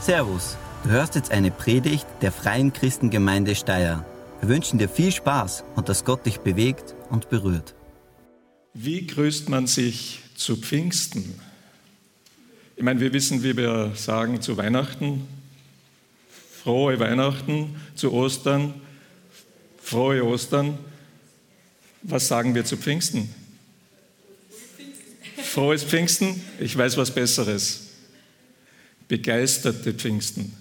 Servus, du hörst jetzt eine Predigt der Freien Christengemeinde Steyr. Wir wünschen dir viel Spaß und dass Gott dich bewegt und berührt. Wie grüßt man sich zu Pfingsten? Ich meine, wir wissen, wie wir sagen zu Weihnachten, frohe Weihnachten, zu Ostern, frohe Ostern. Was sagen wir zu Pfingsten? Frohes Pfingsten? Ich weiß was Besseres. Begeisterte Pfingsten.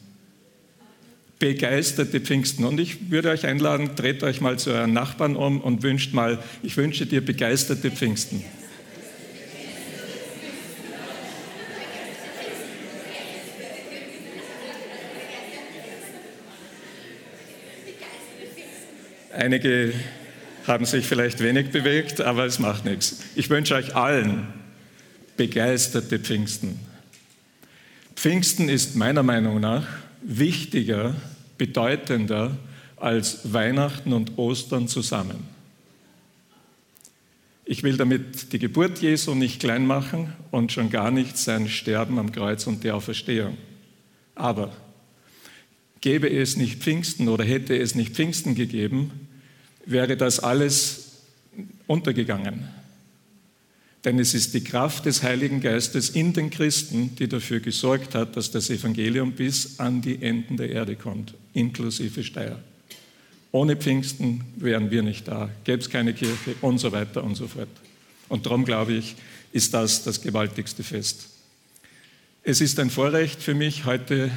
Begeisterte Pfingsten. Und ich würde euch einladen, dreht euch mal zu euren Nachbarn um und wünscht mal, ich wünsche dir begeisterte Pfingsten. Einige haben sich vielleicht wenig bewegt, aber es macht nichts. Ich wünsche euch allen begeisterte Pfingsten. Pfingsten ist meiner Meinung nach wichtiger, bedeutender als Weihnachten und Ostern zusammen. Ich will damit die Geburt Jesu nicht klein machen und schon gar nicht sein Sterben am Kreuz und die Auferstehung. Aber gäbe es nicht Pfingsten oder hätte es nicht Pfingsten gegeben, wäre das alles untergegangen. Denn es ist die Kraft des Heiligen Geistes in den Christen, die dafür gesorgt hat, dass das Evangelium bis an die Enden der Erde kommt, inklusive Steyr. Ohne Pfingsten wären wir nicht da, gäbe es keine Kirche und so weiter und so fort. Und darum glaube ich, ist das das gewaltigste Fest. Es ist ein Vorrecht für mich, heute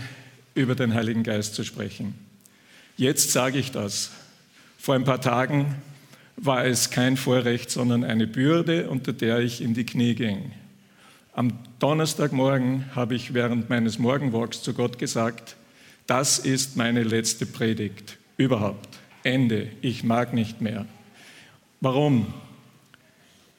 über den Heiligen Geist zu sprechen. Jetzt sage ich das. Vor ein paar Tagen war es kein Vorrecht, sondern eine Bürde, unter der ich in die Knie ging. Am Donnerstagmorgen habe ich während meines Morgenwalks zu Gott gesagt, das ist meine letzte Predigt überhaupt. Ende. Ich mag nicht mehr. Warum?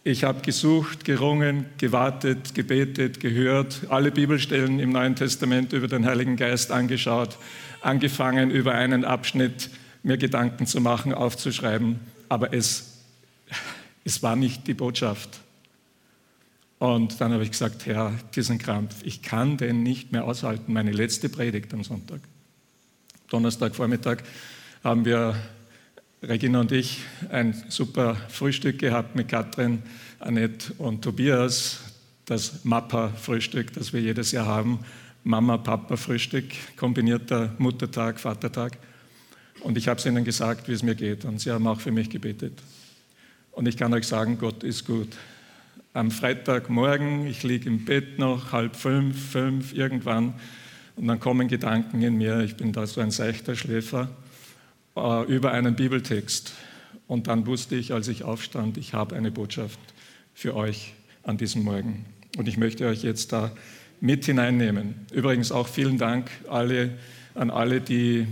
Ich habe gesucht, gerungen, gewartet, gebetet, gehört, alle Bibelstellen im Neuen Testament über den Heiligen Geist angeschaut, angefangen über einen Abschnitt mir Gedanken zu machen, aufzuschreiben aber es, es war nicht die Botschaft. Und dann habe ich gesagt, Herr, diesen Krampf, ich kann den nicht mehr aushalten. Meine letzte Predigt am Sonntag. Donnerstagvormittag haben wir, Regina und ich, ein super Frühstück gehabt mit Katrin, Annette und Tobias. Das Mappa-Frühstück, das wir jedes Jahr haben. Mama-Papa-Frühstück, kombinierter Muttertag, Vatertag. Und ich habe es ihnen gesagt, wie es mir geht. Und sie haben auch für mich gebetet. Und ich kann euch sagen, Gott ist gut. Am Freitagmorgen, ich liege im Bett noch, halb fünf, fünf, irgendwann. Und dann kommen Gedanken in mir, ich bin da so ein seichter Schläfer, äh, über einen Bibeltext. Und dann wusste ich, als ich aufstand, ich habe eine Botschaft für euch an diesem Morgen. Und ich möchte euch jetzt da mit hineinnehmen. Übrigens auch vielen Dank alle, an alle, die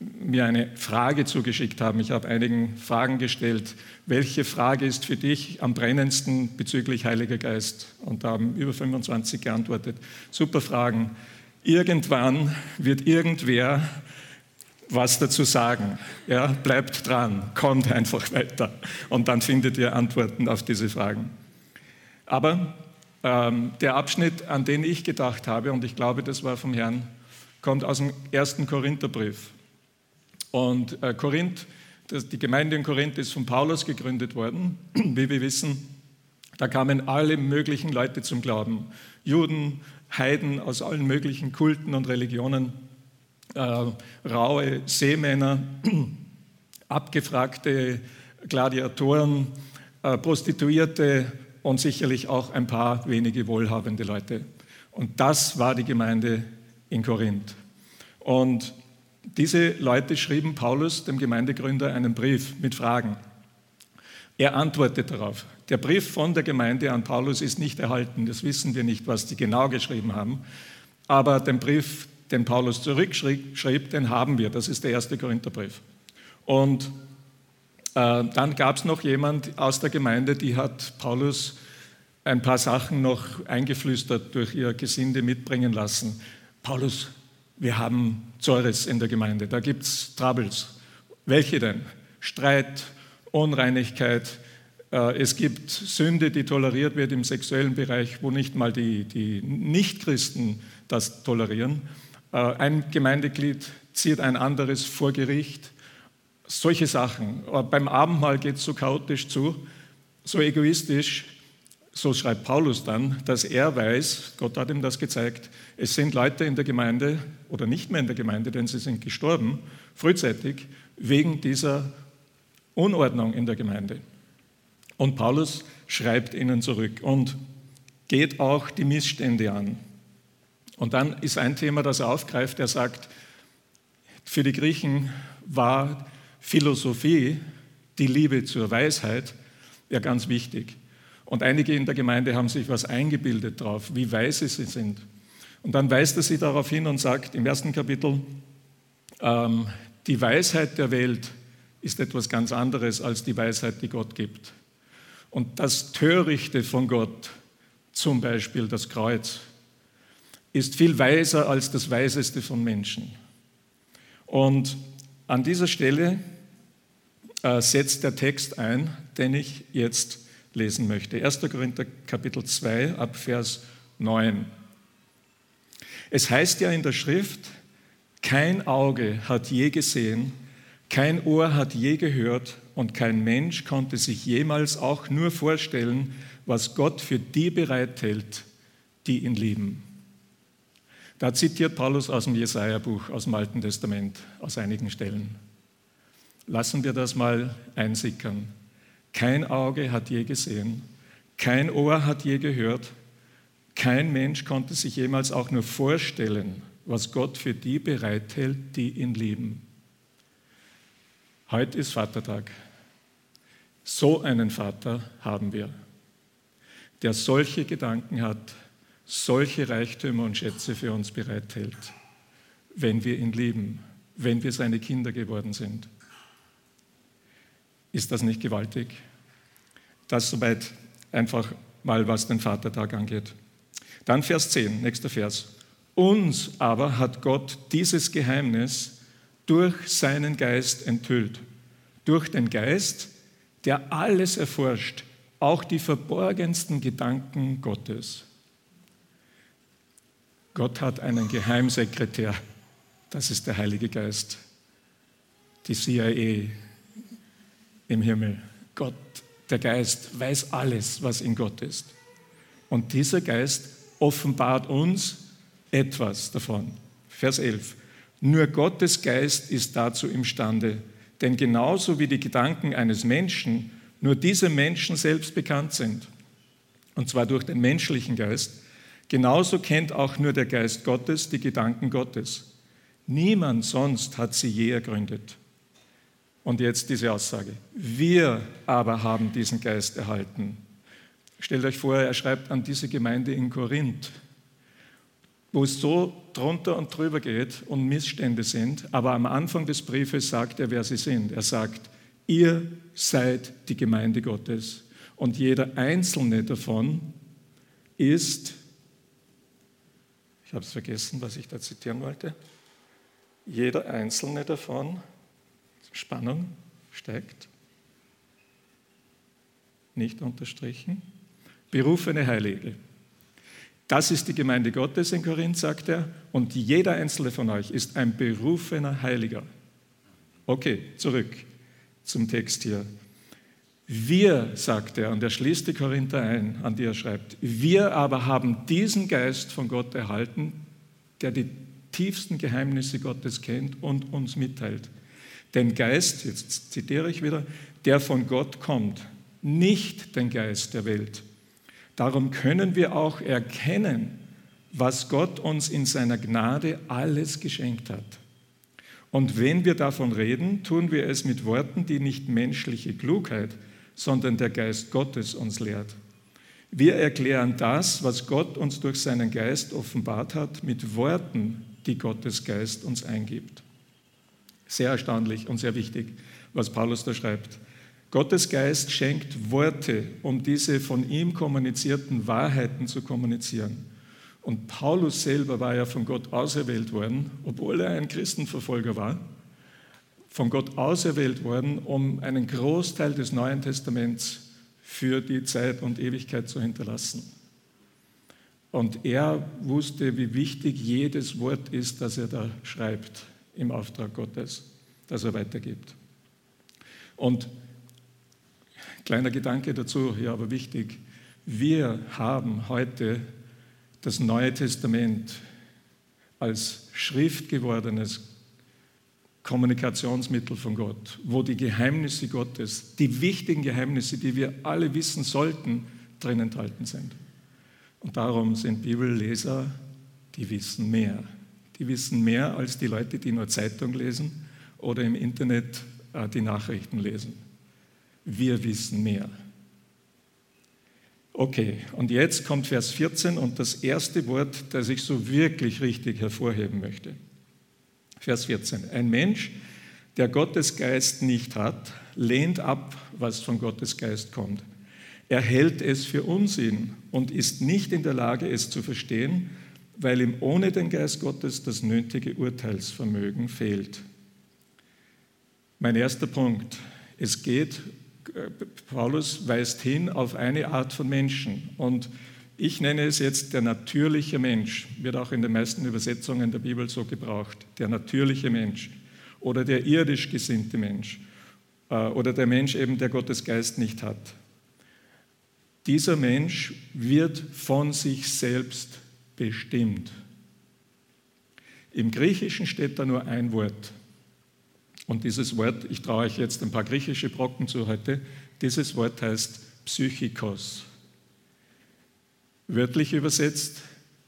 mir eine Frage zugeschickt haben. Ich habe einigen Fragen gestellt. Welche Frage ist für dich am brennendsten bezüglich Heiliger Geist? Und da haben über 25 geantwortet. Super Fragen. Irgendwann wird irgendwer was dazu sagen. Ja, bleibt dran, kommt einfach weiter. Und dann findet ihr Antworten auf diese Fragen. Aber ähm, der Abschnitt, an den ich gedacht habe, und ich glaube, das war vom Herrn, kommt aus dem ersten Korintherbrief. Und äh, Korinth, die Gemeinde in Korinth ist von Paulus gegründet worden, wie wir wissen. Da kamen alle möglichen Leute zum Glauben. Juden, Heiden aus allen möglichen Kulten und Religionen, äh, raue Seemänner, abgefragte Gladiatoren, äh, Prostituierte und sicherlich auch ein paar wenige wohlhabende Leute. Und das war die Gemeinde in Korinth. Und diese Leute schrieben Paulus, dem Gemeindegründer, einen Brief mit Fragen. Er antwortet darauf. Der Brief von der Gemeinde an Paulus ist nicht erhalten, das wissen wir nicht, was die genau geschrieben haben. Aber den Brief, den Paulus zurückschrieb, den haben wir. Das ist der erste Korintherbrief. Und äh, dann gab es noch jemand aus der Gemeinde, die hat Paulus ein paar Sachen noch eingeflüstert durch ihr Gesinde mitbringen lassen. Paulus, wir haben Zores in der Gemeinde, da gibt es Troubles. Welche denn? Streit, Unreinigkeit. Äh, es gibt Sünde, die toleriert wird im sexuellen Bereich, wo nicht mal die, die Nichtchristen das tolerieren. Äh, ein Gemeindeglied zieht ein anderes vor Gericht. Solche Sachen. Beim Abendmahl geht es so chaotisch zu, so egoistisch, so schreibt Paulus dann, dass er weiß, Gott hat ihm das gezeigt, es sind Leute in der Gemeinde oder nicht mehr in der Gemeinde, denn sie sind gestorben, frühzeitig, wegen dieser Unordnung in der Gemeinde. Und Paulus schreibt ihnen zurück und geht auch die Missstände an. Und dann ist ein Thema, das er aufgreift, er sagt, für die Griechen war Philosophie, die Liebe zur Weisheit, ja ganz wichtig. Und einige in der Gemeinde haben sich was eingebildet drauf, wie weise sie sind. Und dann weist er sie darauf hin und sagt im ersten Kapitel, ähm, die Weisheit der Welt ist etwas ganz anderes als die Weisheit, die Gott gibt. Und das Törichte von Gott, zum Beispiel das Kreuz, ist viel weiser als das Weiseste von Menschen. Und an dieser Stelle äh, setzt der Text ein, den ich jetzt lesen möchte. 1. Korinther Kapitel 2 ab Vers 9. Es heißt ja in der Schrift, kein Auge hat je gesehen, kein Ohr hat je gehört und kein Mensch konnte sich jemals auch nur vorstellen, was Gott für die bereithält, die ihn lieben. Da zitiert Paulus aus dem Jesaja-Buch, aus dem Alten Testament, aus einigen Stellen. Lassen wir das mal einsickern. Kein Auge hat je gesehen, kein Ohr hat je gehört, kein Mensch konnte sich jemals auch nur vorstellen, was Gott für die bereithält, die ihn lieben. Heute ist Vatertag. So einen Vater haben wir, der solche Gedanken hat, solche Reichtümer und Schätze für uns bereithält, wenn wir ihn lieben, wenn wir seine Kinder geworden sind. Ist das nicht gewaltig? Das soweit einfach mal, was den Vatertag angeht. Dann Vers 10, nächster Vers. Uns aber hat Gott dieses Geheimnis durch seinen Geist enthüllt. Durch den Geist, der alles erforscht, auch die verborgensten Gedanken Gottes. Gott hat einen Geheimsekretär, das ist der Heilige Geist, die CIA im Himmel. Gott, der Geist, weiß alles, was in Gott ist. Und dieser Geist offenbart uns etwas davon. Vers 11. Nur Gottes Geist ist dazu imstande, denn genauso wie die Gedanken eines Menschen nur diesem Menschen selbst bekannt sind, und zwar durch den menschlichen Geist, Genauso kennt auch nur der Geist Gottes die Gedanken Gottes. Niemand sonst hat sie je ergründet. Und jetzt diese Aussage. Wir aber haben diesen Geist erhalten. Stellt euch vor, er schreibt an diese Gemeinde in Korinth, wo es so drunter und drüber geht und Missstände sind. Aber am Anfang des Briefes sagt er, wer sie sind. Er sagt, ihr seid die Gemeinde Gottes. Und jeder einzelne davon ist ich habe es vergessen, was ich da zitieren wollte. Jeder einzelne davon, Spannung steigt, nicht unterstrichen, berufene Heilige. Das ist die Gemeinde Gottes in Korinth, sagt er, und jeder einzelne von euch ist ein berufener Heiliger. Okay, zurück zum Text hier. Wir, sagt er, und er schließt die Korinther ein, an die er schreibt, wir aber haben diesen Geist von Gott erhalten, der die tiefsten Geheimnisse Gottes kennt und uns mitteilt. Den Geist, jetzt zitiere ich wieder, der von Gott kommt, nicht den Geist der Welt. Darum können wir auch erkennen, was Gott uns in seiner Gnade alles geschenkt hat. Und wenn wir davon reden, tun wir es mit Worten, die nicht menschliche Klugheit, sondern der Geist Gottes uns lehrt. Wir erklären das, was Gott uns durch seinen Geist offenbart hat, mit Worten, die Gottes Geist uns eingibt. Sehr erstaunlich und sehr wichtig, was Paulus da schreibt. Gottes Geist schenkt Worte, um diese von ihm kommunizierten Wahrheiten zu kommunizieren. Und Paulus selber war ja von Gott auserwählt worden, obwohl er ein Christenverfolger war von Gott auserwählt worden, um einen Großteil des Neuen Testaments für die Zeit und Ewigkeit zu hinterlassen. Und er wusste, wie wichtig jedes Wort ist, das er da schreibt im Auftrag Gottes, das er weitergibt. Und kleiner Gedanke dazu, ja, aber wichtig, wir haben heute das Neue Testament als schriftgewordenes Kommunikationsmittel von Gott, wo die Geheimnisse Gottes, die wichtigen Geheimnisse, die wir alle wissen sollten, drin enthalten sind. Und darum sind Bibelleser, die wissen mehr. Die wissen mehr als die Leute, die nur Zeitung lesen oder im Internet äh, die Nachrichten lesen. Wir wissen mehr. Okay, und jetzt kommt Vers 14 und das erste Wort, das ich so wirklich richtig hervorheben möchte. Vers 14. Ein Mensch, der Gottes Geist nicht hat, lehnt ab, was von Gottes Geist kommt. Er hält es für Unsinn und ist nicht in der Lage, es zu verstehen, weil ihm ohne den Geist Gottes das nötige Urteilsvermögen fehlt. Mein erster Punkt. Es geht, äh, Paulus weist hin auf eine Art von Menschen und ich nenne es jetzt der natürliche Mensch, wird auch in den meisten Übersetzungen der Bibel so gebraucht, der natürliche Mensch oder der irdisch gesinnte Mensch äh, oder der Mensch eben, der Gottes Geist nicht hat. Dieser Mensch wird von sich selbst bestimmt. Im Griechischen steht da nur ein Wort. Und dieses Wort, ich traue euch jetzt ein paar griechische Brocken zu heute, dieses Wort heißt Psychikos. Wörtlich übersetzt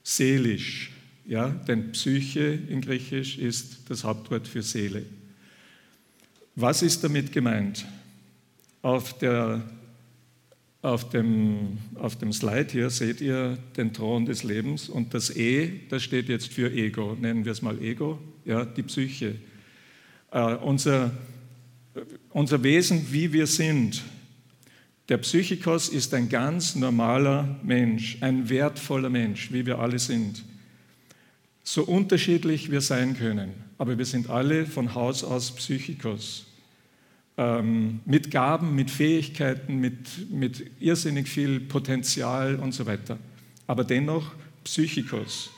seelisch, ja, denn Psyche in Griechisch ist das Hauptwort für Seele. Was ist damit gemeint? Auf der auf dem, auf dem Slide hier seht ihr den Thron des Lebens und das E, das steht jetzt für Ego, nennen wir es mal Ego, ja, die Psyche. Äh, unser, unser Wesen, wie wir sind. Der Psychikos ist ein ganz normaler Mensch, ein wertvoller Mensch, wie wir alle sind. So unterschiedlich wir sein können, aber wir sind alle von Haus aus Psychikos ähm, mit Gaben, mit Fähigkeiten, mit, mit irrsinnig viel Potenzial und so weiter. Aber dennoch Psychikos.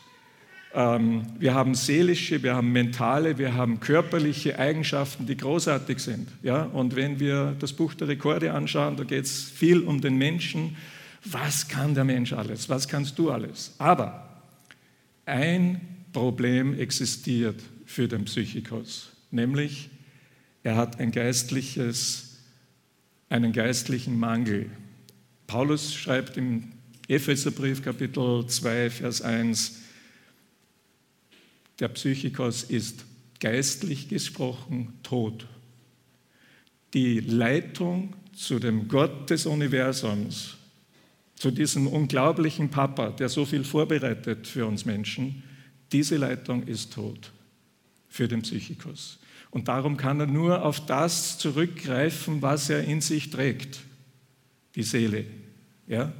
Ähm, wir haben seelische, wir haben mentale, wir haben körperliche Eigenschaften, die großartig sind. Ja? Und wenn wir das Buch der Rekorde anschauen, da geht es viel um den Menschen. Was kann der Mensch alles? Was kannst du alles? Aber ein Problem existiert für den Psychikos, nämlich er hat ein einen geistlichen Mangel. Paulus schreibt im Epheserbrief Kapitel 2, Vers 1, der Psychikos ist geistlich gesprochen tot. Die Leitung zu dem Gott des Universums, zu diesem unglaublichen Papa, der so viel vorbereitet für uns Menschen, diese Leitung ist tot für den Psychikos. Und darum kann er nur auf das zurückgreifen, was er in sich trägt, die Seele, ja?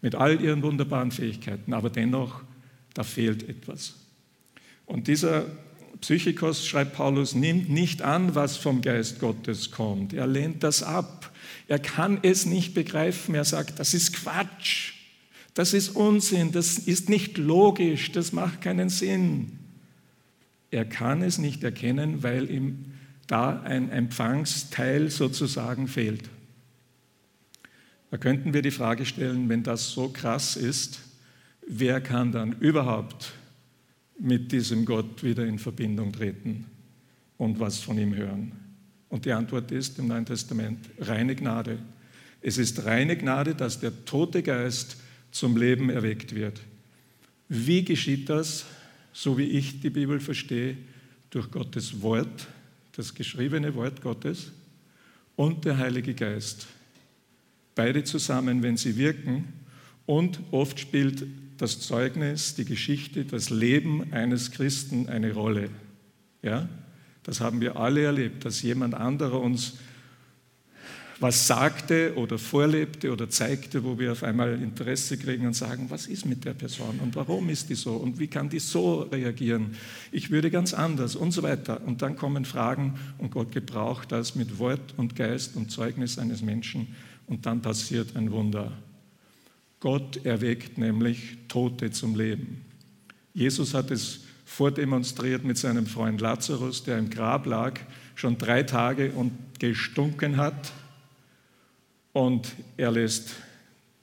mit all ihren wunderbaren Fähigkeiten. Aber dennoch, da fehlt etwas. Und dieser Psychikos, schreibt Paulus, nimmt nicht an, was vom Geist Gottes kommt. Er lehnt das ab. Er kann es nicht begreifen. Er sagt, das ist Quatsch. Das ist Unsinn. Das ist nicht logisch. Das macht keinen Sinn. Er kann es nicht erkennen, weil ihm da ein Empfangsteil sozusagen fehlt. Da könnten wir die Frage stellen, wenn das so krass ist, wer kann dann überhaupt mit diesem Gott wieder in Verbindung treten und was von ihm hören? Und die Antwort ist im Neuen Testament reine Gnade. Es ist reine Gnade, dass der tote Geist zum Leben erweckt wird. Wie geschieht das? So wie ich die Bibel verstehe, durch Gottes Wort, das geschriebene Wort Gottes und der Heilige Geist. Beide zusammen, wenn sie wirken. Und oft spielt das Zeugnis, die Geschichte, das Leben eines Christen eine Rolle. Ja? Das haben wir alle erlebt, dass jemand anderer uns was sagte oder vorlebte oder zeigte, wo wir auf einmal Interesse kriegen und sagen, was ist mit der Person und warum ist die so und wie kann die so reagieren? Ich würde ganz anders und so weiter. Und dann kommen Fragen und Gott gebraucht das mit Wort und Geist und Zeugnis eines Menschen und dann passiert ein Wunder. Gott erweckt nämlich Tote zum Leben. Jesus hat es vordemonstriert mit seinem Freund Lazarus, der im Grab lag, schon drei Tage und gestunken hat. Und er lässt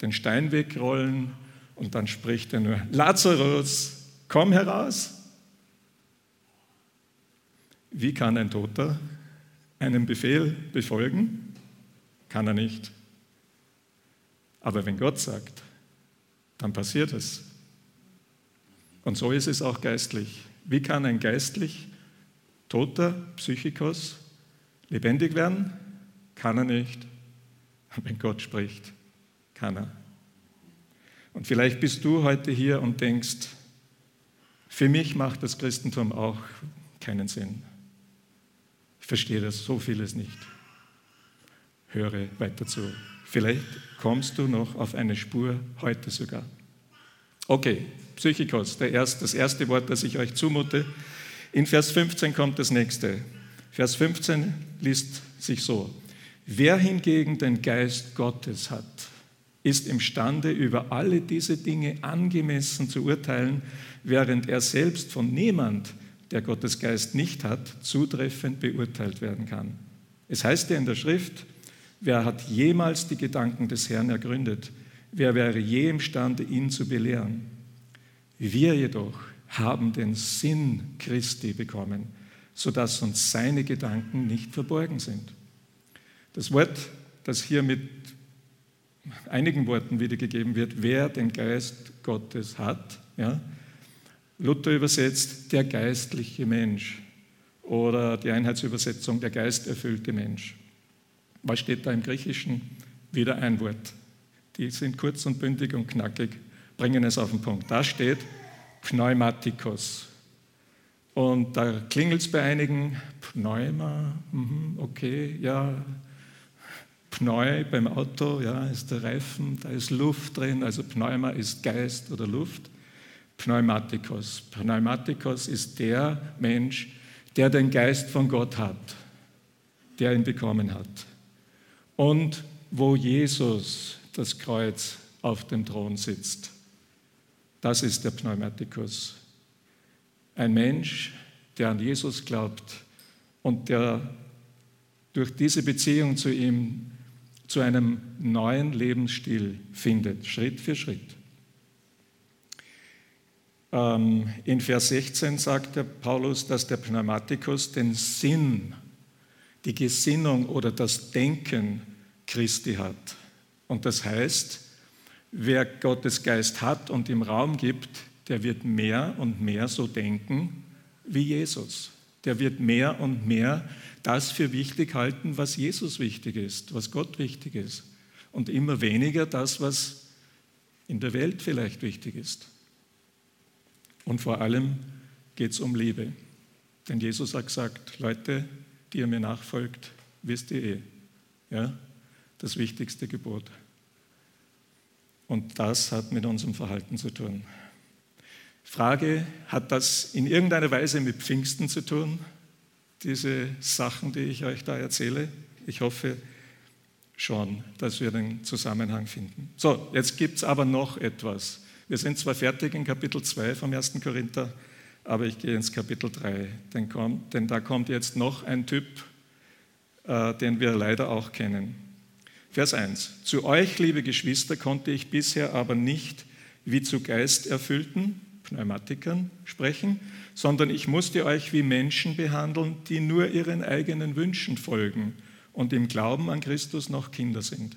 den Stein wegrollen und dann spricht er nur, Lazarus, komm heraus. Wie kann ein Toter einen Befehl befolgen? Kann er nicht. Aber wenn Gott sagt, dann passiert es. Und so ist es auch geistlich. Wie kann ein geistlich toter Psychikos lebendig werden? Kann er nicht. Und wenn Gott spricht, kann er. Und vielleicht bist du heute hier und denkst, für mich macht das Christentum auch keinen Sinn. Ich verstehe das so vieles nicht. Höre weiter zu. Vielleicht kommst du noch auf eine Spur heute sogar. Okay, Psychikos, der erste, das erste Wort, das ich euch zumute. In Vers 15 kommt das nächste. Vers 15 liest sich so. Wer hingegen den Geist Gottes hat, ist imstande, über alle diese Dinge angemessen zu urteilen, während er selbst von niemand, der Gottes Geist nicht hat, zutreffend beurteilt werden kann. Es heißt ja in der Schrift, wer hat jemals die Gedanken des Herrn ergründet? Wer wäre je imstande, ihn zu belehren? Wir jedoch haben den Sinn Christi bekommen, sodass uns seine Gedanken nicht verborgen sind. Das Wort, das hier mit einigen Worten wiedergegeben wird, wer den Geist Gottes hat, ja, Luther übersetzt der geistliche Mensch oder die Einheitsübersetzung der geisterfüllte Mensch. Was steht da im Griechischen? Wieder ein Wort. Die sind kurz und bündig und knackig, bringen es auf den Punkt. Da steht Pneumatikos. Und da klingelt es bei einigen, Pneuma, mhm, okay, ja, Pneu beim Auto, ja, ist der Reifen, da ist Luft drin, also Pneuma ist Geist oder Luft. Pneumatikos. Pneumatikos ist der Mensch, der den Geist von Gott hat, der ihn bekommen hat. Und wo Jesus das Kreuz auf dem Thron sitzt. Das ist der Pneumatikus. Ein Mensch, der an Jesus glaubt und der durch diese Beziehung zu ihm zu einem neuen Lebensstil findet, Schritt für Schritt. Ähm, in Vers 16 sagt der Paulus, dass der Pneumatikus den Sinn, die Gesinnung oder das Denken Christi hat. Und das heißt, wer Gottes Geist hat und im Raum gibt, der wird mehr und mehr so denken wie Jesus. Der wird mehr und mehr das für wichtig halten, was Jesus wichtig ist, was Gott wichtig ist. Und immer weniger das, was in der Welt vielleicht wichtig ist. Und vor allem geht es um Liebe. Denn Jesus hat gesagt, Leute, die ihr mir nachfolgt, wisst ihr eh. Ja? Das wichtigste Gebot. Und das hat mit unserem Verhalten zu tun. Frage, hat das in irgendeiner Weise mit Pfingsten zu tun? Diese Sachen, die ich euch da erzähle? Ich hoffe schon, dass wir den Zusammenhang finden. So, jetzt gibt es aber noch etwas. Wir sind zwar fertig in Kapitel 2 vom 1. Korinther, aber ich gehe ins Kapitel 3, denn, kommt, denn da kommt jetzt noch ein Typ, äh, den wir leider auch kennen. Vers 1. Zu euch, liebe Geschwister, konnte ich bisher aber nicht wie zu geisterfüllten Pneumatikern sprechen, sondern ich musste euch wie Menschen behandeln, die nur ihren eigenen Wünschen folgen und im Glauben an Christus noch Kinder sind.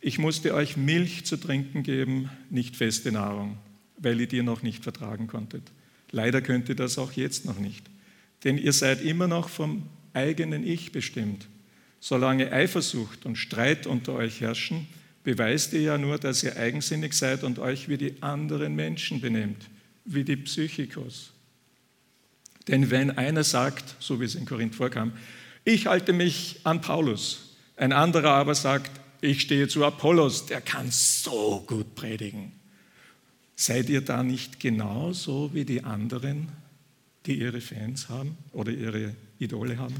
Ich musste euch Milch zu trinken geben, nicht feste Nahrung, weil ihr die noch nicht vertragen konntet. Leider könnt ihr das auch jetzt noch nicht, denn ihr seid immer noch vom eigenen Ich bestimmt Solange Eifersucht und Streit unter euch herrschen, beweist ihr ja nur, dass ihr eigensinnig seid und euch wie die anderen Menschen benehmt, wie die Psychikos. Denn wenn einer sagt, so wie es in Korinth vorkam, ich halte mich an Paulus, ein anderer aber sagt, ich stehe zu Apollos, der kann so gut predigen. Seid ihr da nicht genauso wie die anderen, die ihre Fans haben oder ihre Idole haben?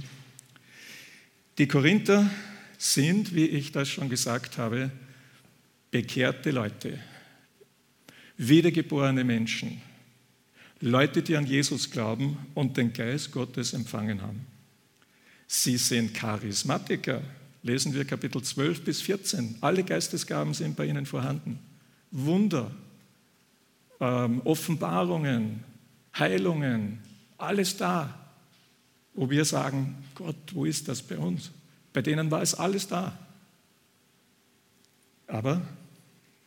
Die Korinther sind, wie ich das schon gesagt habe, bekehrte Leute. wiedergeborene Menschen, Leute, die an Jesus glauben und den Geist Gottes empfangen haben. Sie sind Charismatiker. Lesen wir Kapitel 12 bis 14. Alle Geistesgaben sind bei ihnen vorhanden. Wunder, ähm, Offenbarungen, Heilungen, alles da. Wo wir sagen, Gott, wo ist das bei uns? Bei denen war es alles da. Aber,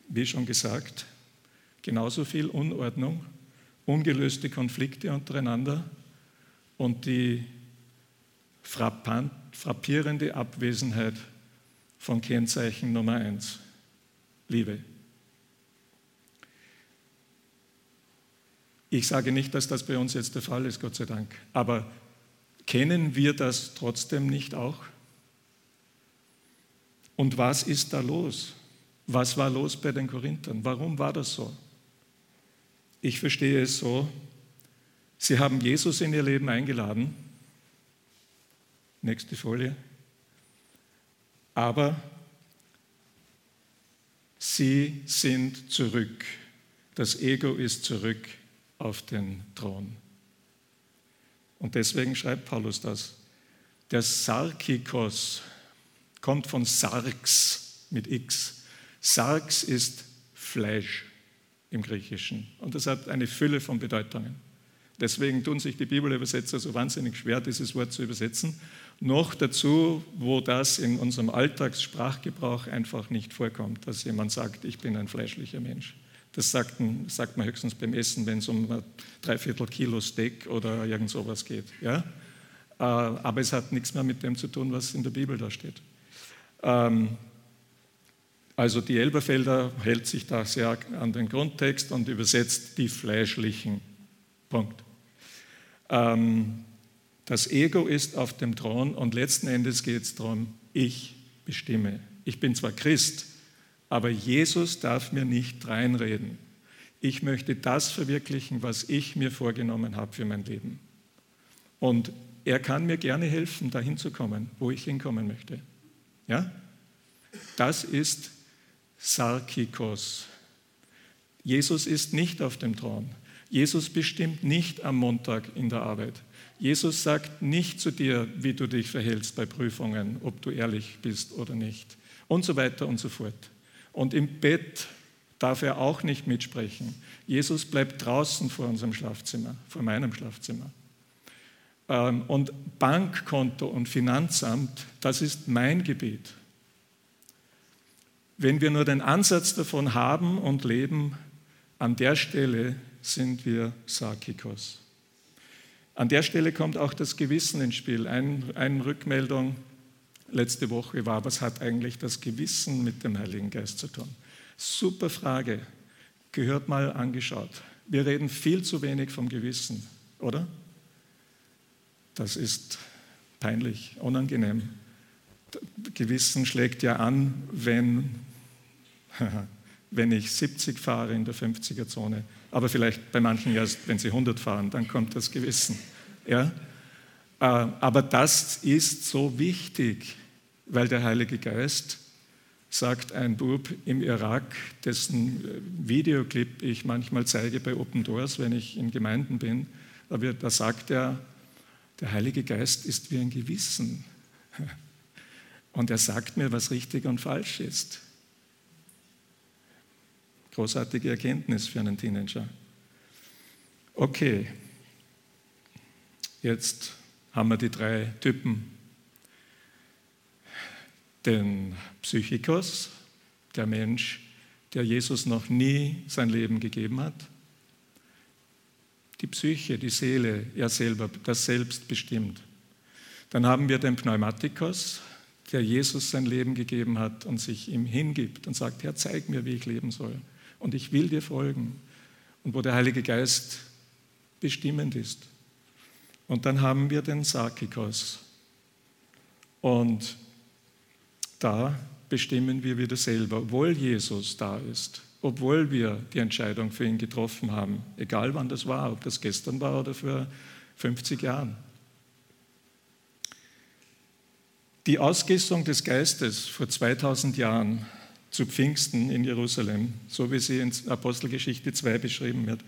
wie schon gesagt, genauso viel Unordnung, ungelöste Konflikte untereinander und die frappant, frappierende Abwesenheit von Kennzeichen Nummer eins, Liebe. Ich sage nicht, dass das bei uns jetzt der Fall ist, Gott sei Dank, aber kennen wir das trotzdem nicht auch? Und was ist da los? Was war los bei den Korinthern? Warum war das so? Ich verstehe es so, sie haben Jesus in ihr Leben eingeladen. Nächste Folie. Aber sie sind zurück. Das Ego ist zurück auf den Thron. Und deswegen schreibt Paulus das. Der Sarkikos kommt von Sarx mit X. Sarx ist Fleisch im Griechischen. Und das hat eine Fülle von Bedeutungen. Deswegen tun sich die Bibelübersetzer so wahnsinnig schwer, dieses Wort zu übersetzen. Noch dazu, wo das in unserem Alltagssprachgebrauch einfach nicht vorkommt, dass jemand sagt, ich bin ein fleischlicher Mensch. Das sagt, sagt man höchstens beim Essen, wenn es um ein Dreiviertel Kilo Steak oder irgend sowas geht. Ja? Äh, aber es hat nichts mehr mit dem zu tun, was in der Bibel da steht. Ähm, also die Elberfelder hält sich da sehr an den Grundtext und übersetzt die fleischlichen. Punkt. Ähm, das Ego ist auf dem Thron und letzten Endes geht es darum, ich bestimme. Ich bin zwar Christ, aber Jesus darf mir nicht reinreden. Ich möchte das verwirklichen, was ich mir vorgenommen habe für mein Leben. Und er kann mir gerne helfen, dahin zu kommen, wo ich hinkommen möchte. Ja? Das ist Sarkikos. Jesus ist nicht auf dem Thron. Jesus bestimmt nicht am Montag in der Arbeit. Jesus sagt nicht zu dir, wie du dich verhältst bei Prüfungen, ob du ehrlich bist oder nicht. Und so weiter und so fort. Und im Bett darf er auch nicht mitsprechen. Jesus bleibt draußen vor unserem Schlafzimmer, vor meinem Schlafzimmer. Ähm, und Bankkonto und Finanzamt, das ist mein Gebiet. Wenn wir nur den Ansatz davon haben und leben, an der Stelle sind wir Sakikos. An der Stelle kommt auch das Gewissen ins Spiel. Ein, eine Rückmeldung letzte Woche war, was hat eigentlich das Gewissen mit dem Heiligen Geist zu tun? Super Frage. Gehört mal angeschaut. Wir reden viel zu wenig vom Gewissen, oder? Das ist peinlich, unangenehm. Gewissen schlägt ja an, wenn, wenn ich 70 fahre in der 50er-Zone, aber vielleicht bei manchen erst, wenn sie 100 fahren, dann kommt das Gewissen. Ja? Äh, aber das ist so wichtig, weil der Heilige Geist, sagt ein Bub im Irak, dessen äh, Videoclip ich manchmal zeige bei Open Doors, wenn ich in Gemeinden bin, da sagt er, der Heilige Geist ist wie ein Gewissen. Und er sagt mir, was richtig und falsch ist. Großartige Erkenntnis für einen Teenager. Okay, jetzt haben wir die drei Typen. Den Psychikos, der Mensch, der Jesus noch nie sein Leben gegeben hat. Die Psyche, die Seele, er selber, das Selbst bestimmt. Dann haben wir den Pneumatikos, der Jesus sein Leben gegeben hat und sich ihm hingibt und sagt, Herr, zeig mir, wie ich leben soll. Und ich will dir folgen. Und wo der Heilige Geist bestimmend ist. Und dann haben wir den Sakikos. Und da bestimmen wir wieder selber, obwohl Jesus da ist, obwohl wir die Entscheidung für ihn getroffen haben, egal wann das war, ob das gestern war oder vor 50 Jahren. Die Ausgießung des Geistes vor 2000 Jahren zu Pfingsten in Jerusalem, so wie sie in Apostelgeschichte 2 beschrieben wird,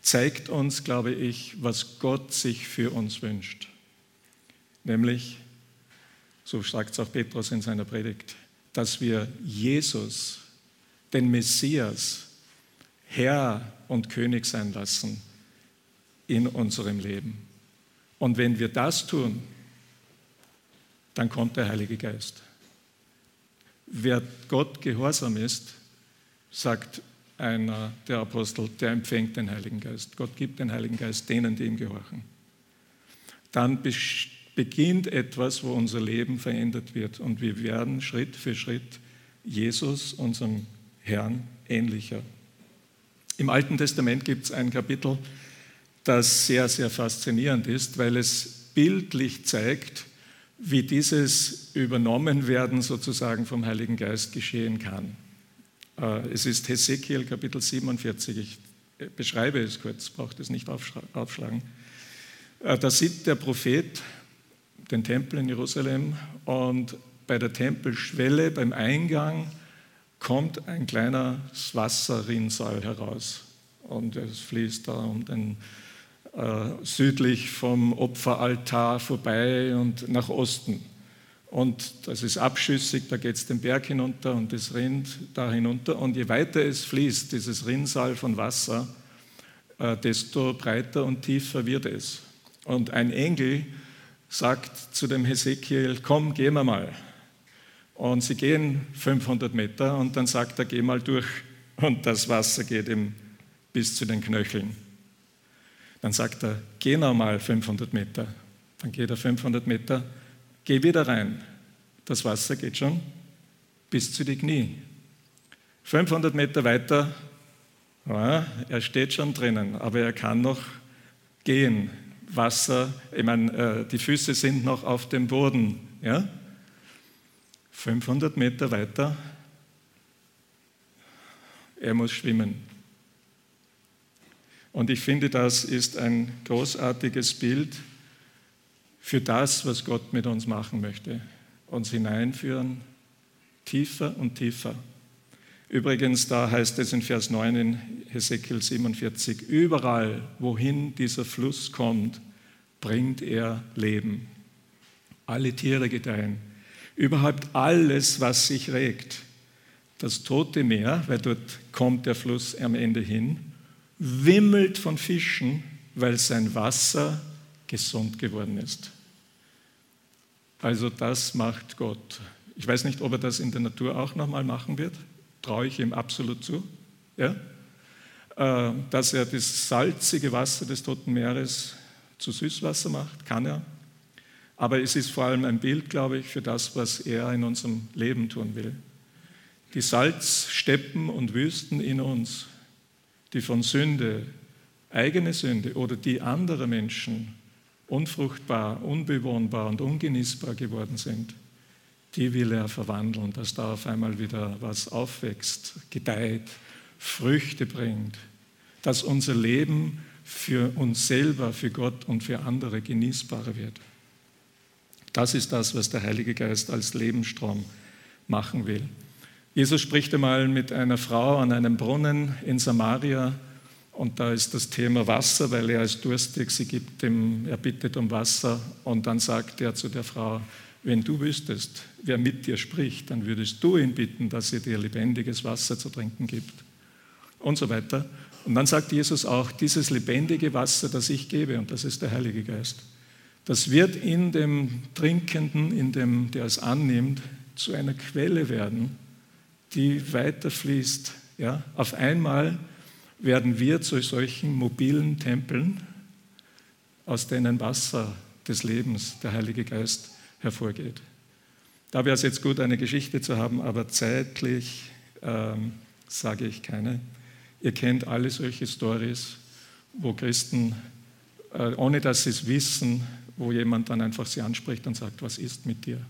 zeigt uns, glaube ich, was Gott sich für uns wünscht. Nämlich, so sagt es auch Petrus in seiner Predigt, dass wir Jesus, den Messias, Herr und König sein lassen in unserem Leben. Und wenn wir das tun, dann kommt der Heilige Geist. Wer Gott gehorsam ist, sagt einer der Apostel, der empfängt den Heiligen Geist. Gott gibt den Heiligen Geist denen, die ihm gehorchen. Dann beginnt etwas, wo unser Leben verändert wird und wir werden Schritt für Schritt Jesus, unserem Herrn, ähnlicher. Im Alten Testament gibt es ein Kapitel, das sehr, sehr faszinierend ist, weil es bildlich zeigt, wie dieses Übernommenwerden sozusagen vom Heiligen Geist geschehen kann. Äh, es ist Hesekiel Kapitel 47. Ich äh, beschreibe es kurz, braucht es nicht aufschlagen. Äh, da sieht der Prophet den Tempel in Jerusalem und bei der Tempelschwelle, beim Eingang, kommt ein kleines Wasserrinnsal heraus. Und es fließt da um den südlich vom Opferaltar vorbei und nach Osten. Und das ist abschüssig, da geht es den Berg hinunter und das Rind da hinunter. Und je weiter es fließt, dieses Rinnsal von Wasser, äh, desto breiter und tiefer wird es. Und ein Engel sagt zu dem Hesekiel, komm, gehen wir mal. Und sie gehen 500 Meter und dann sagt er, geh mal durch. Und das Wasser geht ihm bis zu den Knöcheln. Dann sagt er, geh nochmal 500 Meter. Dann geht er 500 Meter, geh wieder rein. Das Wasser geht schon bis zu die Knie. 500 Meter weiter, ja, er steht schon drinnen, aber er kann noch gehen. Wasser, ich meine, äh, die Füße sind noch auf dem Boden. Ja? 500 Meter weiter, er muss schwimmen. Und ich finde, das ist ein großartiges Bild für das, was Gott mit uns machen möchte. Uns hineinführen, tiefer und tiefer. Übrigens, da heißt es in Vers 9 in Hesekiel 47, überall, wohin dieser Fluss kommt, bringt er Leben. Alle Tiere gedeihen, überhaupt alles, was sich regt. Das tote Meer, weil dort kommt der Fluss am Ende hin, wimmelt von Fischen, weil sein Wasser gesund geworden ist. Also das macht Gott. Ich weiß nicht, ob er das in der Natur auch nochmal machen wird. Traue ich ihm absolut zu. Ja? Äh, dass er das salzige Wasser des Toten Meeres zu Süßwasser macht, kann er. Aber es ist vor allem ein Bild, glaube ich, für das, was er in unserem Leben tun will. Die Salzsteppen und Wüsten in uns die von Sünde, eigene Sünde oder die anderer Menschen unfruchtbar, unbewohnbar und ungenießbar geworden sind, die will er verwandeln, dass da auf einmal wieder was aufwächst, gedeiht, Früchte bringt, dass unser Leben für uns selber, für Gott und für andere genießbarer wird. Das ist das, was der Heilige Geist als Lebensstrom machen will. Jesus spricht einmal mit einer Frau an einem Brunnen in Samaria und da ist das Thema Wasser, weil er ist durstig, sie gibt ihm, er bittet um Wasser und dann sagt er zu der Frau, wenn du wüsstest, wer mit dir spricht, dann würdest du ihn bitten, dass er dir lebendiges Wasser zu trinken gibt und so weiter. Und dann sagt Jesus auch, dieses lebendige Wasser, das ich gebe, und das ist der Heilige Geist, das wird in dem Trinkenden, in dem, der es annimmt, zu einer Quelle werden, die weiterfließt. Ja? Auf einmal werden wir zu solchen mobilen Tempeln, aus denen Wasser des Lebens, der Heilige Geist, hervorgeht. Da wäre es jetzt gut, eine Geschichte zu haben, aber zeitlich ähm, sage ich keine. Ihr kennt alle solche Stories, wo Christen, äh, ohne dass sie es wissen, wo jemand dann einfach sie anspricht und sagt, was ist mit dir?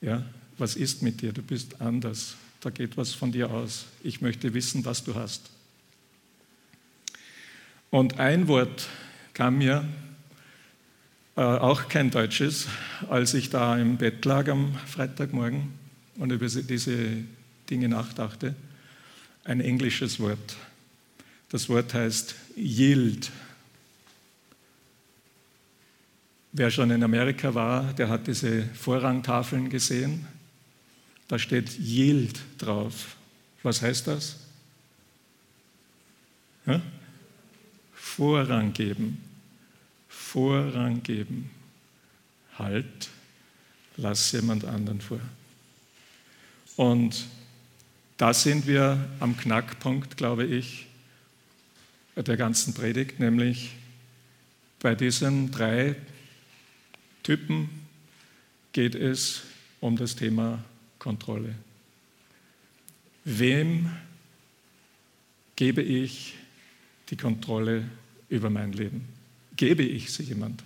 Ja, was ist mit dir? Du bist anders da geht was von dir aus. Ich möchte wissen, was du hast. Und ein Wort kam mir, äh, auch kein deutsches, als ich da im Bett lag am Freitagmorgen und über diese Dinge nachdachte, ein englisches Wort. Das Wort heißt Yield. Wer schon in Amerika war, der hat diese Vorrangtafeln gesehen. Da steht Yield drauf. Was heißt das? Ja? Vorrang geben. Vorrang geben. Halt, lass jemand anderen vor. Und da sind wir am Knackpunkt, glaube ich, der ganzen Predigt, nämlich bei diesen drei Typen geht es um das Thema Kontrolle. Wem gebe ich die Kontrolle über mein Leben? Gebe ich sie jemand?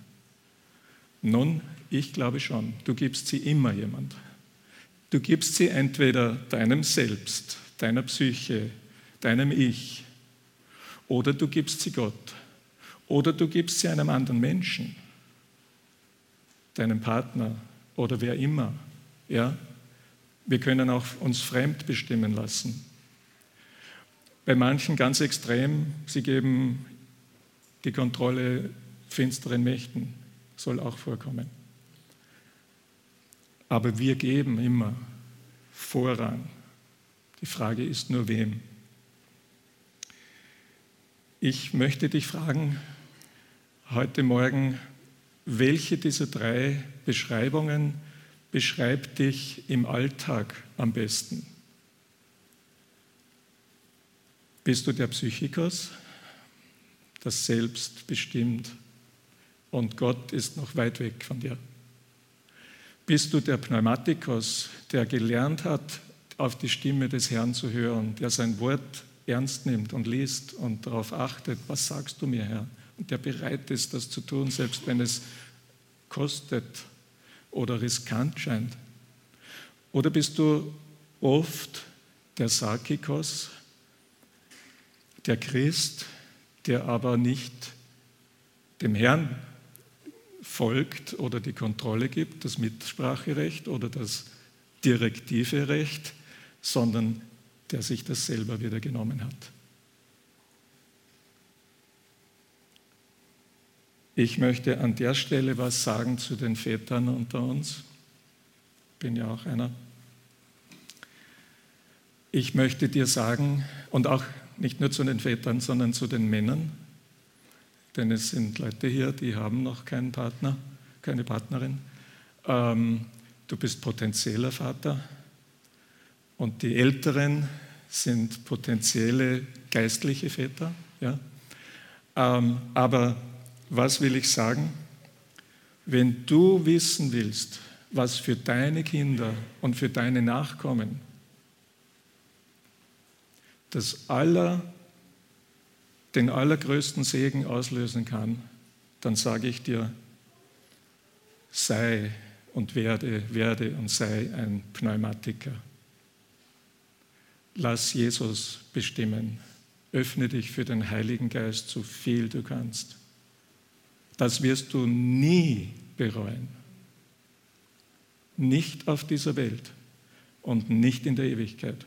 Nun, ich glaube schon. Du gibst sie immer jemand. Du gibst sie entweder deinem Selbst, deiner Psyche, deinem Ich, oder du gibst sie Gott, oder du gibst sie einem anderen Menschen, deinem Partner oder wer immer. Ja? Wir können auch uns fremd bestimmen lassen. Bei manchen ganz extrem, sie geben die Kontrolle finsteren Mächten, soll auch vorkommen. Aber wir geben immer Vorrang. Die Frage ist nur wem. Ich möchte dich fragen heute Morgen, welche dieser drei Beschreibungen beschreibt dich im Alltag am besten? Bist du der Psychikus, das Selbst bestimmt und Gott ist noch weit weg von dir? Bist du der Pneumatikus, der gelernt hat, auf die Stimme des Herrn zu hören, der sein Wort ernst nimmt und liest und darauf achtet, was sagst du mir, Herr? Und der bereit ist, das zu tun, selbst wenn es kostet oder riskant scheint. Oder bist du oft der Sarkikos, der Christ, der aber nicht dem Herrn folgt oder die Kontrolle gibt, das Mitspracherecht oder das direktive Recht, sondern der sich das selber wieder genommen hat. Ich möchte an der Stelle was sagen zu den Vätern unter uns. Bin ja auch einer. Ich möchte dir sagen, und auch nicht nur zu den Vätern, sondern zu den Männern, denn es sind Leute hier, die haben noch keinen Partner, keine Partnerin. Ähm, du bist potenzieller Vater und die Älteren sind potenzielle geistliche Väter. Ja? Ähm, aber was will ich sagen? Wenn du wissen willst, was für deine Kinder und für deine Nachkommen das aller den allergrößten Segen auslösen kann, dann sage ich dir, sei und werde, werde und sei ein Pneumatiker. Lass Jesus bestimmen. Öffne dich für den Heiligen Geist so viel du kannst. Das wirst du nie bereuen. Nicht auf dieser Welt und nicht in der Ewigkeit.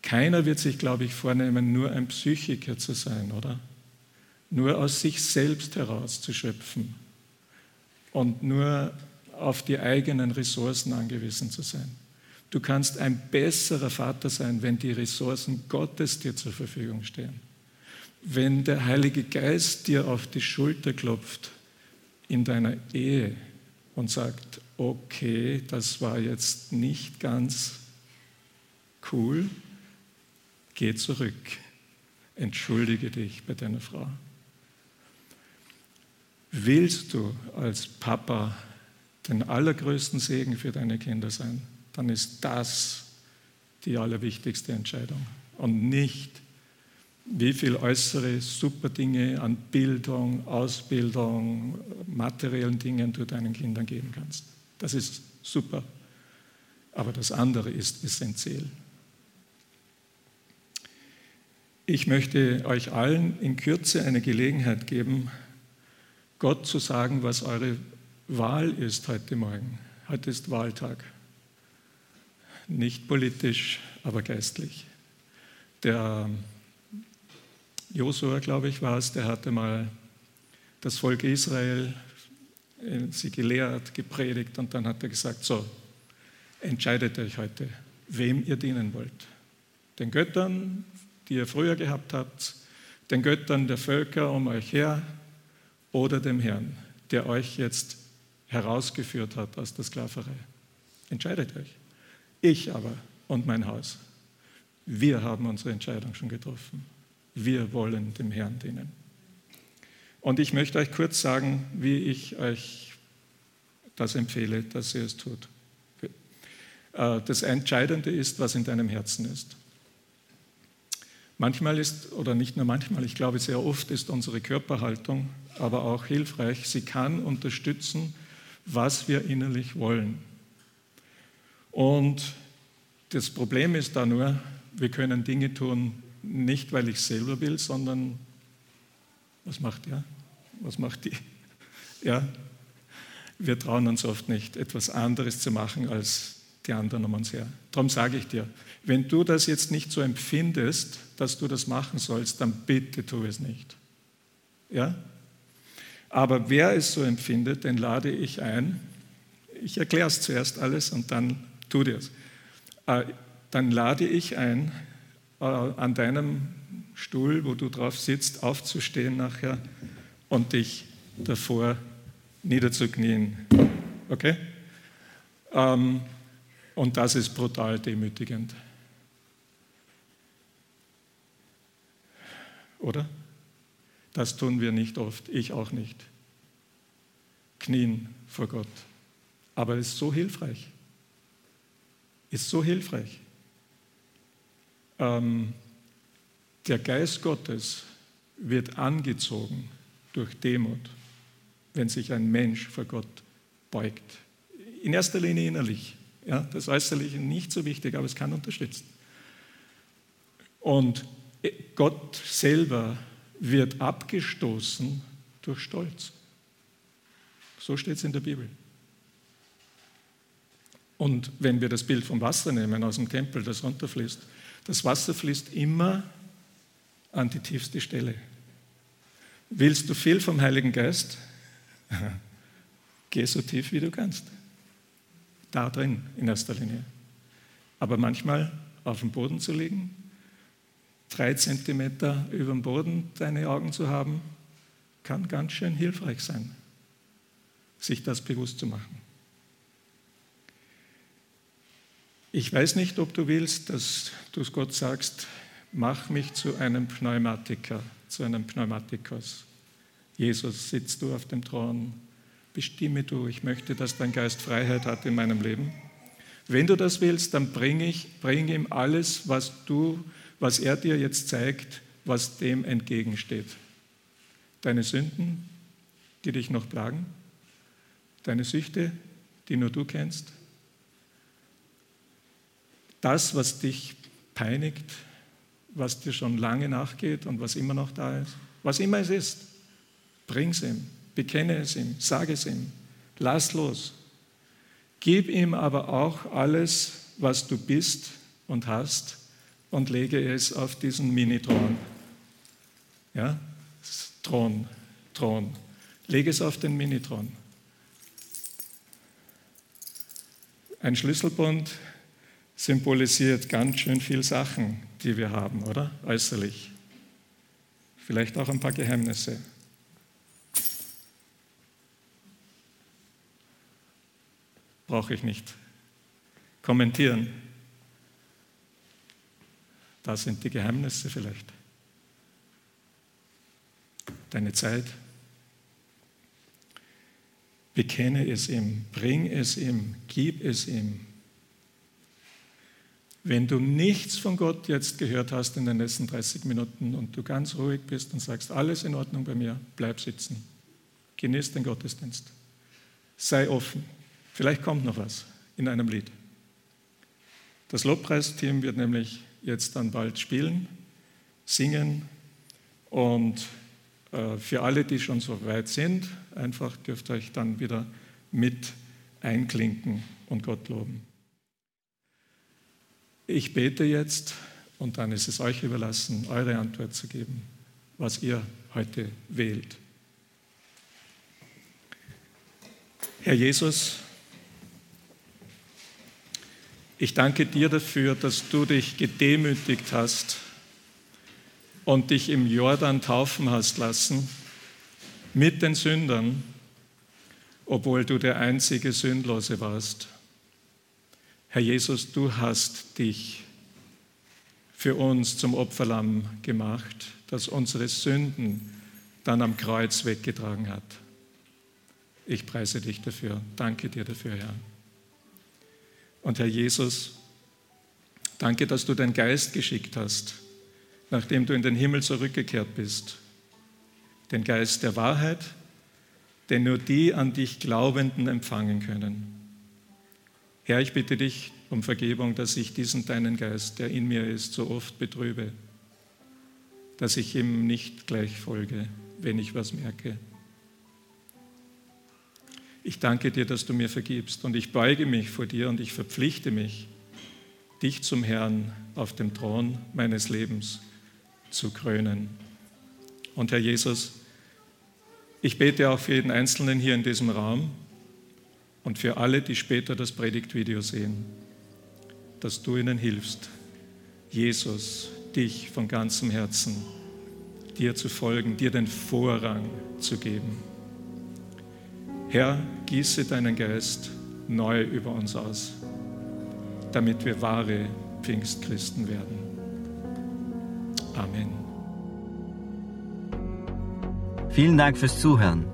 Keiner wird sich, glaube ich, vornehmen, nur ein Psychiker zu sein, oder? Nur aus sich selbst herauszuschöpfen und nur auf die eigenen Ressourcen angewiesen zu sein. Du kannst ein besserer Vater sein, wenn die Ressourcen Gottes dir zur Verfügung stehen. Wenn der Heilige Geist dir auf die Schulter klopft in deiner Ehe und sagt, okay, das war jetzt nicht ganz cool, Geh zurück, entschuldige dich bei deiner Frau. Willst du als Papa den allergrößten Segen für deine Kinder sein, dann ist das die allerwichtigste Entscheidung und nicht, wie viel äußere super Dinge an Bildung, Ausbildung, materiellen Dingen du deinen Kindern geben kannst. Das ist super, aber das andere ist essentiell. Ich möchte euch allen in Kürze eine Gelegenheit geben, Gott zu sagen, was eure Wahl ist heute Morgen. Heute ist Wahltag. nicht politisch, aber geistlich. Der Josua, glaube ich, war es, der hatte mal das Volk Israel, äh, sie gelehrt, gepredigt und dann hat er gesagt, so, entscheidet euch heute, wem ihr dienen wollt. Den Göttern, die ihr früher gehabt habt, den Göttern der Völker um euch her oder dem Herrn, der euch jetzt herausgeführt hat aus der Sklaverei. Entscheidet euch. Ich aber und mein Haus, wir haben unsere Entscheidung schon getroffen. Wir wollen dem Herrn dienen. Und ich möchte euch kurz sagen, wie ich euch das empfehle, dass ihr es tut. Äh, das Entscheidende ist, was in deinem Herzen ist. Manchmal ist, oder nicht nur manchmal, ich glaube sehr oft ist unsere Körperhaltung aber auch hilfreich. Sie kann unterstützen, was wir innerlich wollen. Und das Problem ist da nur, wir können Dinge tun, nicht weil ich selber will, sondern was macht er? Was macht die? Ja, wir trauen uns oft nicht, etwas anderes zu machen als die anderen um uns her. Darum sage ich dir, wenn du das jetzt nicht so empfindest, dass du das machen sollst, dann bitte tu es nicht. Ja? Aber wer es so empfindet, den lade ich ein. Ich erkläre es zuerst alles und dann tu dir es. Äh, dann lade ich ein, an deinem Stuhl, wo du drauf sitzt, aufzustehen nachher und dich davor niederzuknien. Okay? Ähm, und das ist brutal demütigend. Oder? Das tun wir nicht oft, ich auch nicht. Knien vor Gott. Aber es ist so hilfreich. Ist so hilfreich. Ähm, der Geist Gottes wird angezogen durch Demut, wenn sich ein Mensch vor Gott beugt. In erster Linie innerlich. Ja, das Äußerliche nicht so wichtig, aber es kann unterstützen. Und Gott selber wird abgestoßen durch Stolz. So steht es in der Bibel. Und wenn wir das Bild vom Wasser nehmen aus dem Tempel, das runterfließt, das Wasser fließt immer an die tiefste Stelle. Willst du viel vom Heiligen Geist? Geh so tief, wie du kannst. Da drin, in erster Linie. Aber manchmal auf dem Boden zu liegen, drei Zentimeter über dem Boden deine Augen zu haben, kann ganz schön hilfreich sein, sich das bewusst zu machen. Ich weiß nicht, ob du willst, dass du Gott sagst, mach mich zu einem Pneumatiker, zu einem Pneumatikos. Jesus, sitzt du auf dem Thron, bestimme du, ich möchte, dass dein Geist Freiheit hat in meinem Leben. Wenn du das willst, dann bring, ich, bring ihm alles, was du, was er dir jetzt zeigt, was dem entgegensteht. Deine Sünden, die dich noch plagen, deine Süchte, die nur du kennst, das, was dich peinigt, was dir schon lange nachgeht und was immer noch da ist, was immer es ist, bring es ihm, bekenne es ihm, sage es ihm, lass los. Gib ihm aber auch alles, was du bist und hast und lege es auf diesen Mini-Thron. Ja, Thron, Thron. Lege es auf den Mini-Thron. Ein Schlüsselbund symbolisiert ganz schön viele Sachen, die wir haben, oder? Äußerlich. Vielleicht auch ein paar Geheimnisse. Brauche ich nicht kommentieren. Da sind die Geheimnisse vielleicht. Deine Zeit. Bekenne es ihm, bring es ihm, gib es ihm, wenn du nichts von Gott jetzt gehört hast in den letzten 30 Minuten und du ganz ruhig bist und sagst, alles in Ordnung bei mir, bleib sitzen. Genieß den Gottesdienst. Sei offen. Vielleicht kommt noch was in einem Lied. Das Lobpreisteam wird nämlich jetzt dann bald spielen, singen und äh, für alle, die schon so weit sind, einfach dürft ihr euch dann wieder mit einklinken und Gott loben. Ich bete jetzt und dann ist es euch überlassen, eure Antwort zu geben, was ihr heute wählt. Herr Jesus, ich danke dir dafür, dass du dich gedemütigt hast und dich im Jordan taufen hast lassen mit den Sündern, obwohl du der einzige Sündlose warst. Herr Jesus, du hast dich für uns zum Opferlamm gemacht, das unsere Sünden dann am Kreuz weggetragen hat. Ich preise dich dafür. Danke dir dafür, Herr. Und Herr Jesus, danke, dass du deinen Geist geschickt hast, nachdem du in den Himmel zurückgekehrt bist. Den Geist der Wahrheit, den nur die an dich Glaubenden empfangen können. Herr, ich bitte dich um Vergebung, dass ich diesen deinen Geist, der in mir ist, so oft betrübe, dass ich ihm nicht gleich folge, wenn ich was merke. Ich danke dir, dass du mir vergibst und ich beuge mich vor dir und ich verpflichte mich, dich zum Herrn auf dem Thron meines Lebens zu krönen. Und Herr Jesus, ich bete auch für jeden Einzelnen hier in diesem Raum und für alle, die später das Predigtvideo sehen, dass du ihnen hilfst, Jesus, dich von ganzem Herzen, dir zu folgen, dir den Vorrang zu geben. Herr, gieße deinen Geist neu über uns aus, damit wir wahre Pfingstchristen werden. Amen. Vielen Dank fürs Zuhören.